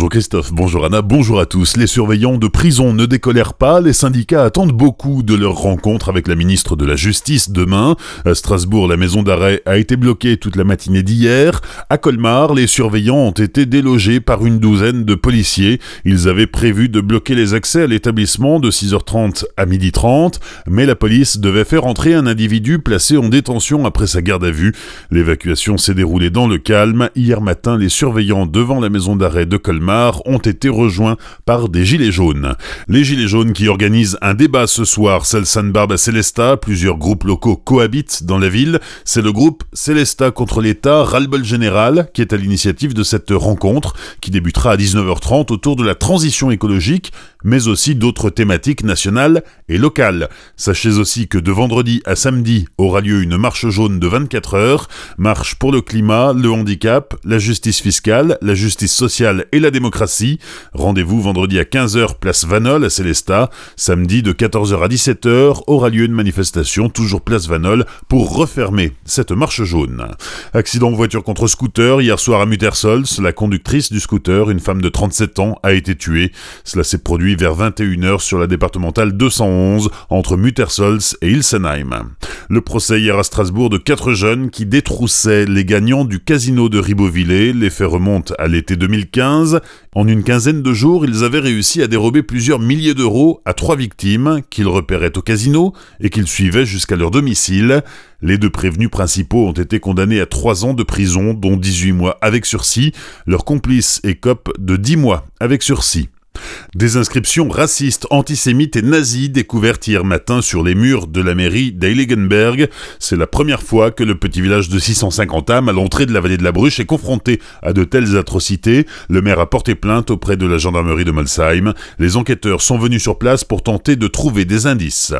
Bonjour Christophe, bonjour Anna, bonjour à tous. Les surveillants de prison ne décolèrent pas, les syndicats attendent beaucoup de leur rencontre avec la ministre de la Justice demain. À Strasbourg, la maison d'arrêt a été bloquée toute la matinée d'hier. À Colmar, les surveillants ont été délogés par une douzaine de policiers. Ils avaient prévu de bloquer les accès à l'établissement de 6h30 à 12h30, mais la police devait faire entrer un individu placé en détention après sa garde à vue. L'évacuation s'est déroulée dans le calme. Hier matin, les surveillants devant la maison d'arrêt de Colmar ont été rejoints par des Gilets jaunes. Les Gilets jaunes qui organisent un débat ce soir, San Barbe à Célesta, plusieurs groupes locaux cohabitent dans la ville. C'est le groupe Célesta contre l'État, Ralbol Général, qui est à l'initiative de cette rencontre, qui débutera à 19h30 autour de la transition écologique, mais aussi d'autres thématiques nationales et locales. Sachez aussi que de vendredi à samedi aura lieu une marche jaune de 24 heures, marche pour le climat, le handicap, la justice fiscale, la justice sociale et la démocratie. Rendez-vous vendredi à 15h place Vanol à Célestat. Samedi de 14h à 17h aura lieu une manifestation toujours place Vanol pour refermer cette marche jaune. Accident voiture contre scooter hier soir à Muttersols. La conductrice du scooter, une femme de 37 ans, a été tuée. Cela s'est produit vers 21h sur la départementale 211 entre Muttersols et Ilsenheim. Le procès hier à Strasbourg de quatre jeunes qui détroussaient les gagnants du casino de Ribeauvillé. Les faits remontent à l'été 2015. En une quinzaine de jours, ils avaient réussi à dérober plusieurs milliers d'euros à trois victimes qu'ils repéraient au casino et qu'ils suivaient jusqu'à leur domicile. Les deux prévenus principaux ont été condamnés à trois ans de prison, dont 18 mois avec sursis. Leur complice écope de 10 mois avec sursis. Des inscriptions racistes, antisémites et nazies découvertes hier matin sur les murs de la mairie d'Heiligenberg. C'est la première fois que le petit village de 650 âmes à l'entrée de la vallée de la Bruche est confronté à de telles atrocités. Le maire a porté plainte auprès de la gendarmerie de Molsheim. Les enquêteurs sont venus sur place pour tenter de trouver des indices.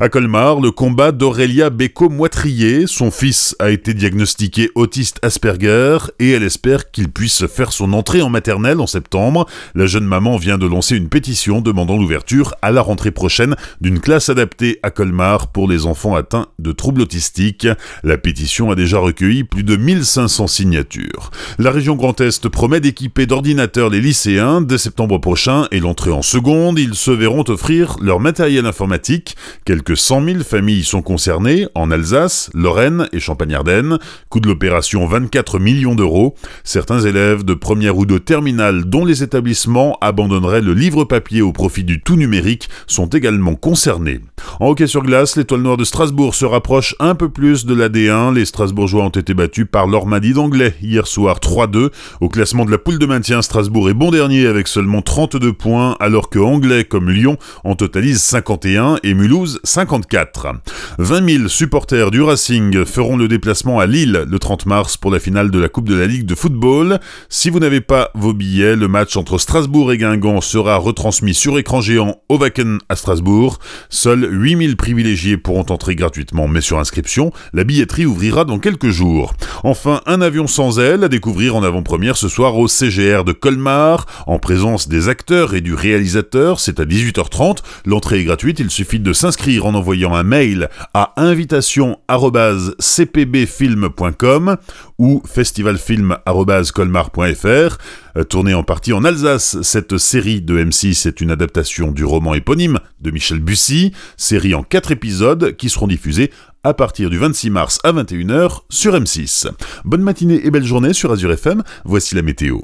À Colmar, le combat d'Aurélia Béco-Moitrier. Son fils a été diagnostiqué autiste Asperger et elle espère qu'il puisse faire son entrée en maternelle en septembre. La jeune maman vient de lancer une pétition demandant l'ouverture à la rentrée prochaine d'une classe adaptée à Colmar pour les enfants atteints de troubles autistiques. La pétition a déjà recueilli plus de 1500 signatures. La région Grand Est promet d'équiper d'ordinateurs les lycéens dès septembre prochain et l'entrée en seconde, ils se verront offrir leur matériel informatique. Quelques 100 000 familles sont concernées en Alsace, Lorraine et Champagne-Ardenne. Coût de l'opération 24 millions d'euros. Certains élèves de première ou de terminale dont les établissements abandonnent le livre papier au profit du tout numérique sont également concernés. En hockey sur glace, l'étoile noire de Strasbourg se rapproche un peu plus de la D1. Les Strasbourgeois ont été battus par l'Ormandie d'Anglais hier soir 3-2. Au classement de la poule de maintien, Strasbourg est bon dernier avec seulement 32 points, alors que Anglais comme Lyon en totalisent 51 et Mulhouse 54. 20 000 supporters du Racing feront le déplacement à Lille le 30 mars pour la finale de la Coupe de la Ligue de football. Si vous n'avez pas vos billets, le match entre Strasbourg et Guingamp sera retransmis sur écran géant au Wacken à Strasbourg. 8000 privilégiés pourront entrer gratuitement, mais sur inscription, la billetterie ouvrira dans quelques jours. Enfin, un avion sans aile à découvrir en avant-première ce soir au CGR de Colmar, en présence des acteurs et du réalisateur, c'est à 18h30. L'entrée est gratuite, il suffit de s'inscrire en envoyant un mail à invitation.cpbfilm.com ou festivalfilm.colmar.fr. Euh, tournée en partie en Alsace, cette série de M6 est une adaptation du roman éponyme de Michel Bussy, série en 4 épisodes qui seront diffusés à partir du 26 mars à 21h sur M6. Bonne matinée et belle journée sur Azure FM, voici la météo.